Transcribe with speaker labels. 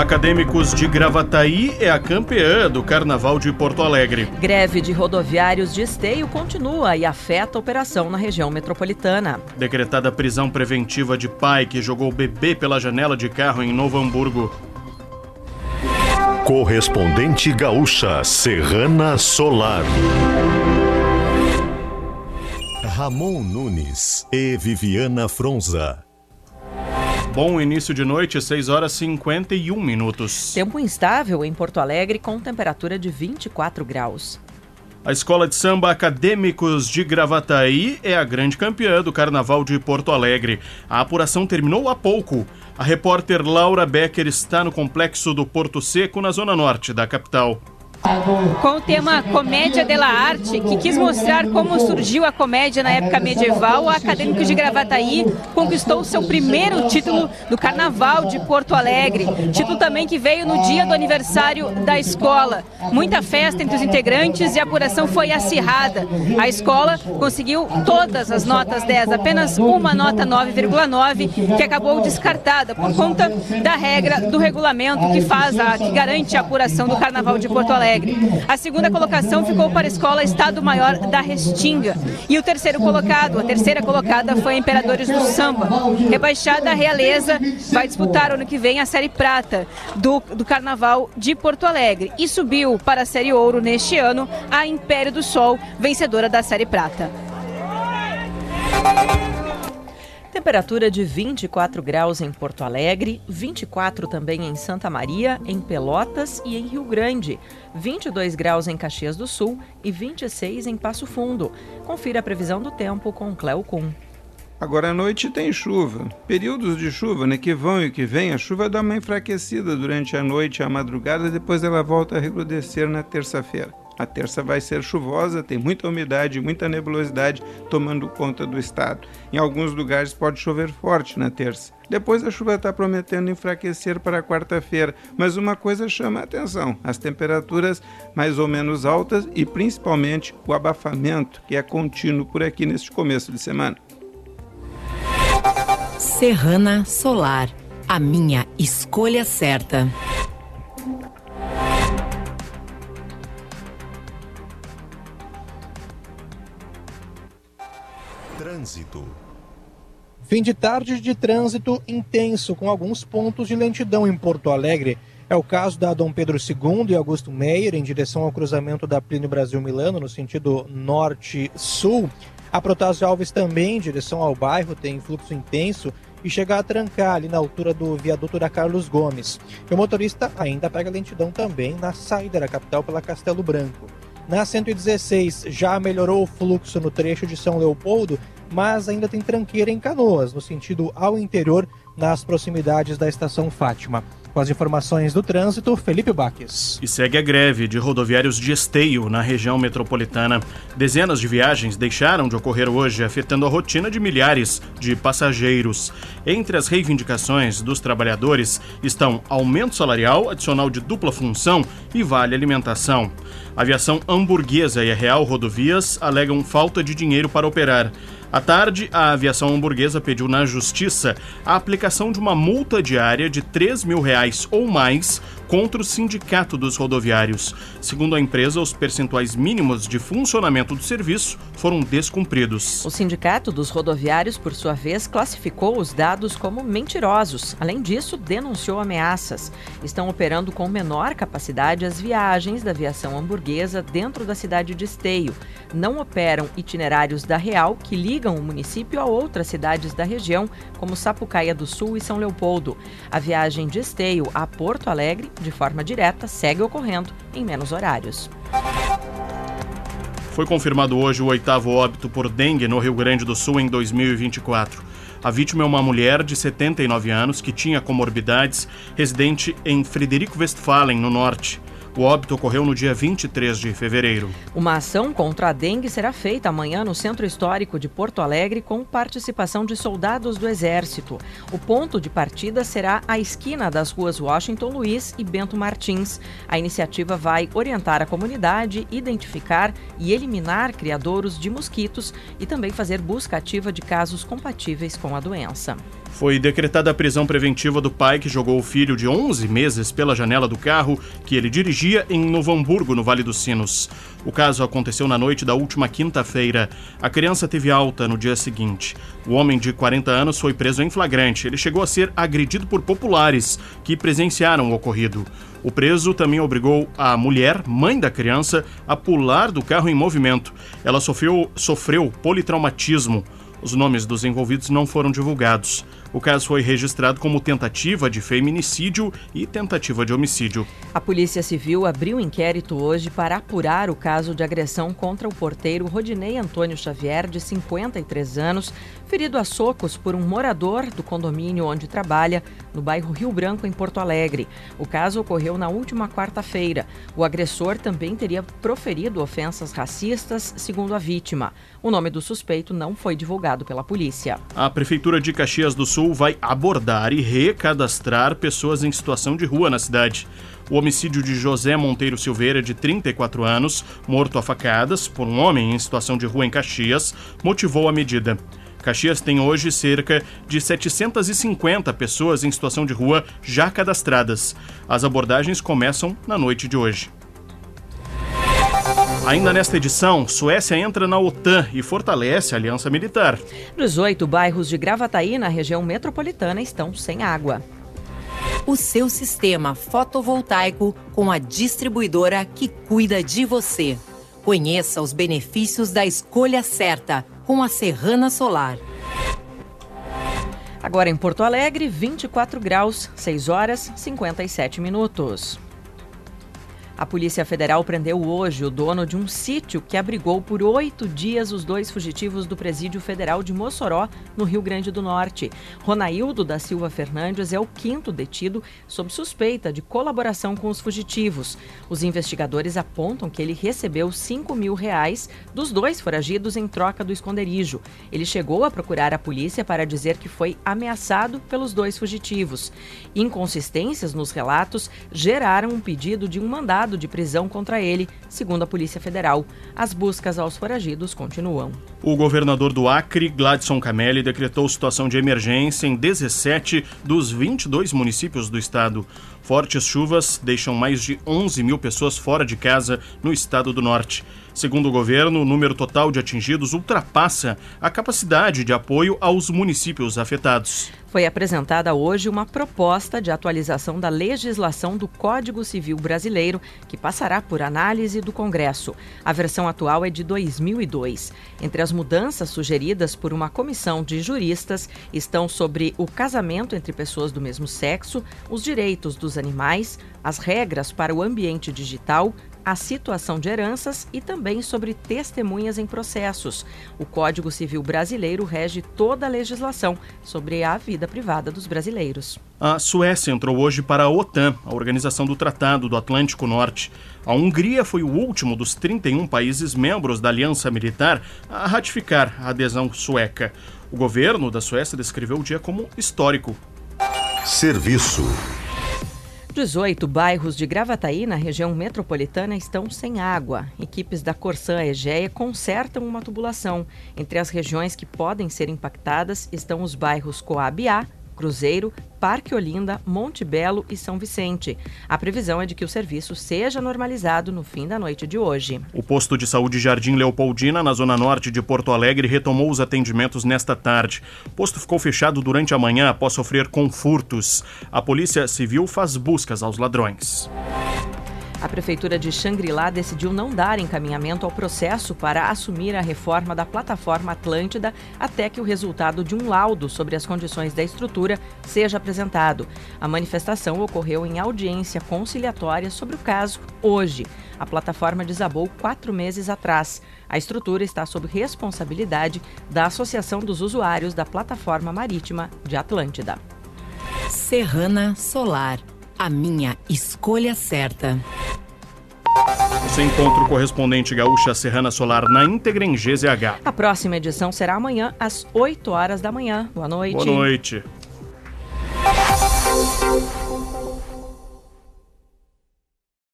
Speaker 1: Acadêmicos de Gravataí é a campeã do Carnaval de Porto Alegre.
Speaker 2: Greve de rodoviários de esteio continua e afeta a operação na região metropolitana.
Speaker 1: Decretada prisão preventiva de pai que jogou bebê pela janela de carro em Novo Hamburgo.
Speaker 3: Correspondente gaúcha Serrana Solar. Ramon Nunes e Viviana Fronza.
Speaker 1: Bom início de noite, 6 horas e 51 minutos.
Speaker 2: Tempo instável em Porto Alegre com temperatura de 24 graus.
Speaker 1: A Escola de Samba Acadêmicos de Gravataí é a grande campeã do Carnaval de Porto Alegre. A apuração terminou há pouco. A repórter Laura Becker está no complexo do Porto Seco, na zona norte da capital
Speaker 4: com o tema Comédia della Arte, que quis mostrar como surgiu a comédia na época medieval, o Acadêmico de Gravataí conquistou seu primeiro título do Carnaval de Porto Alegre. Título também que veio no dia do aniversário da escola. Muita festa entre os integrantes e a apuração foi acirrada. A escola conseguiu todas as notas 10, apenas uma nota 9,9, que acabou descartada por conta da regra do regulamento que faz a, que garante a apuração do Carnaval de Porto Alegre. Alegre. A segunda colocação ficou para a Escola Estado Maior da Restinga. E o terceiro colocado, a terceira colocada foi a Imperadores do Samba. Rebaixada a Realeza vai disputar ano que vem a Série Prata do, do Carnaval de Porto Alegre. E subiu para a Série Ouro neste ano a Império do Sol, vencedora da Série Prata.
Speaker 2: Temperatura de 24 graus em Porto Alegre, 24 também em Santa Maria, em Pelotas e em Rio Grande, 22 graus em Caxias do Sul e 26 em Passo Fundo. Confira a previsão do tempo com Cleo Kuhn.
Speaker 5: Agora à noite tem chuva. Períodos de chuva, né, que vão e que vêm. A chuva dá uma enfraquecida durante a noite e a madrugada, depois ela volta a recrudescer na terça-feira. A terça vai ser chuvosa, tem muita umidade, muita nebulosidade tomando conta do estado. Em alguns lugares pode chover forte na terça. Depois a chuva está prometendo enfraquecer para quarta-feira, mas uma coisa chama a atenção: as temperaturas mais ou menos altas e principalmente o abafamento, que é contínuo por aqui neste começo de semana.
Speaker 6: Serrana Solar, a minha escolha certa.
Speaker 7: Trânsito. Fim de tarde de trânsito intenso, com alguns pontos de lentidão em Porto Alegre. É o caso da Dom Pedro II e Augusto Meyer, em direção ao cruzamento da Plínio Brasil Milano, no sentido norte-sul. A Protásio Alves também, em direção ao bairro, tem fluxo intenso e chega a trancar ali na altura do viaduto da Carlos Gomes. E o motorista ainda pega lentidão também na saída da capital pela Castelo Branco. Na 116 já melhorou o fluxo no trecho de São Leopoldo, mas ainda tem tranqueira em Canoas, no sentido ao interior, nas proximidades da estação Fátima. Com as informações do trânsito, Felipe Baques.
Speaker 1: E segue a greve de rodoviários de esteio na região metropolitana. Dezenas de viagens deixaram de ocorrer hoje, afetando a rotina de milhares de passageiros. Entre as reivindicações dos trabalhadores estão aumento salarial, adicional de dupla função e vale alimentação. A aviação hamburguesa e a Real Rodovias alegam falta de dinheiro para operar. À tarde, a aviação hamburguesa pediu na justiça a aplicação de uma multa diária de 3 mil reais ou mais contra o Sindicato dos Rodoviários. Segundo a empresa, os percentuais mínimos de funcionamento do serviço foram descumpridos.
Speaker 2: O Sindicato dos Rodoviários, por sua vez, classificou os dados como mentirosos. Além disso, denunciou ameaças. Estão operando com menor capacidade as viagens da aviação hamburguesa dentro da cidade de Esteio. Não operam itinerários da Real que ligam o município a outras cidades da região, como Sapucaia do Sul e São Leopoldo. A viagem de Esteio a Porto Alegre de forma direta, segue ocorrendo em menos horários.
Speaker 1: Foi confirmado hoje o oitavo óbito por dengue no Rio Grande do Sul em 2024. A vítima é uma mulher de 79 anos que tinha comorbidades, residente em Frederico Westphalen, no norte. O óbito ocorreu no dia 23 de fevereiro.
Speaker 2: Uma ação contra a dengue será feita amanhã no Centro Histórico de Porto Alegre com participação de soldados do Exército. O ponto de partida será a esquina das ruas Washington Luiz e Bento Martins. A iniciativa vai orientar a comunidade, identificar e eliminar criadouros de mosquitos e também fazer busca ativa de casos compatíveis com a doença.
Speaker 1: Foi decretada a prisão preventiva do pai que jogou o filho de 11 meses pela janela do carro que ele dirigia em Novo Hamburgo, no Vale dos Sinos. O caso aconteceu na noite da última quinta-feira. A criança teve alta no dia seguinte. O homem de 40 anos foi preso em flagrante. Ele chegou a ser agredido por populares que presenciaram o ocorrido. O preso também obrigou a mulher, mãe da criança, a pular do carro em movimento. Ela sofreu, sofreu politraumatismo. Os nomes dos envolvidos não foram divulgados. O caso foi registrado como tentativa de feminicídio e tentativa de homicídio.
Speaker 2: A Polícia Civil abriu inquérito hoje para apurar o caso de agressão contra o porteiro Rodinei Antônio Xavier, de 53 anos, ferido a socos por um morador do condomínio onde trabalha, no bairro Rio Branco, em Porto Alegre. O caso ocorreu na última quarta-feira. O agressor também teria proferido ofensas racistas, segundo a vítima. O nome do suspeito não foi divulgado pela polícia.
Speaker 1: A Prefeitura de Caxias do Sul vai abordar e recadastrar pessoas em situação de rua na cidade. O homicídio de José Monteiro Silveira, de 34 anos, morto a facadas por um homem em situação de rua em Caxias, motivou a medida. Caxias tem hoje cerca de 750 pessoas em situação de rua já cadastradas. As abordagens começam na noite de hoje. Ainda nesta edição, Suécia entra na OTAN e fortalece a aliança militar.
Speaker 2: 18 bairros de Gravataí, na região metropolitana, estão sem água.
Speaker 6: O seu sistema fotovoltaico com a distribuidora que cuida de você. Conheça os benefícios da escolha certa com a Serrana Solar.
Speaker 2: Agora em Porto Alegre, 24 graus, 6 horas 57 minutos. A Polícia Federal prendeu hoje o dono de um sítio que abrigou por oito dias os dois fugitivos do Presídio Federal de Mossoró, no Rio Grande do Norte. Ronaildo da Silva Fernandes é o quinto detido sob suspeita de colaboração com os fugitivos. Os investigadores apontam que ele recebeu 5 mil reais dos dois foragidos em troca do esconderijo. Ele chegou a procurar a polícia para dizer que foi ameaçado pelos dois fugitivos. Inconsistências nos relatos geraram um pedido de um mandado de prisão contra ele, segundo a Polícia Federal. As buscas aos foragidos continuam.
Speaker 1: O governador do Acre, Gladson Camelli, decretou situação de emergência em 17 dos 22 municípios do estado. Fortes chuvas deixam mais de 11 mil pessoas fora de casa no estado do norte. Segundo o governo, o número total de atingidos ultrapassa a capacidade de apoio aos municípios afetados.
Speaker 2: Foi apresentada hoje uma proposta de atualização da legislação do Código Civil Brasileiro, que passará por análise do Congresso. A versão atual é de 2002. Entre as mudanças sugeridas por uma comissão de juristas estão sobre o casamento entre pessoas do mesmo sexo, os direitos dos animais, as regras para o ambiente digital, a situação de heranças e também sobre testemunhas em processos. O Código Civil Brasileiro rege toda a legislação sobre a vida privada dos brasileiros.
Speaker 1: A Suécia entrou hoje para a OTAN, a Organização do Tratado do Atlântico Norte. A Hungria foi o último dos 31 países membros da Aliança Militar a ratificar a adesão sueca. O governo da Suécia descreveu o dia como histórico.
Speaker 3: Serviço.
Speaker 2: 18 bairros de Gravataí, na região metropolitana, estão sem água. Equipes da Corsã Egeia consertam uma tubulação. Entre as regiões que podem ser impactadas estão os bairros Coabiá, Cruzeiro, Parque Olinda, Monte Belo e São Vicente. A previsão é de que o serviço seja normalizado no fim da noite de hoje.
Speaker 1: O posto de saúde Jardim Leopoldina, na zona norte de Porto Alegre, retomou os atendimentos nesta tarde. O posto ficou fechado durante a manhã após sofrer com furtos. A Polícia Civil faz buscas aos ladrões.
Speaker 2: A Prefeitura de Xangri-Lá decidiu não dar encaminhamento ao processo para assumir a reforma da plataforma Atlântida até que o resultado de um laudo sobre as condições da estrutura seja apresentado. A manifestação ocorreu em audiência conciliatória sobre o caso hoje. A plataforma desabou quatro meses atrás. A estrutura está sob responsabilidade da Associação dos Usuários da Plataforma Marítima de Atlântida.
Speaker 6: Serrana Solar. A minha escolha certa.
Speaker 1: Você encontra o correspondente gaúcha Serrana Solar na íntegra em GZH.
Speaker 2: A próxima edição será amanhã, às 8 horas da manhã. Boa noite.
Speaker 1: Boa noite.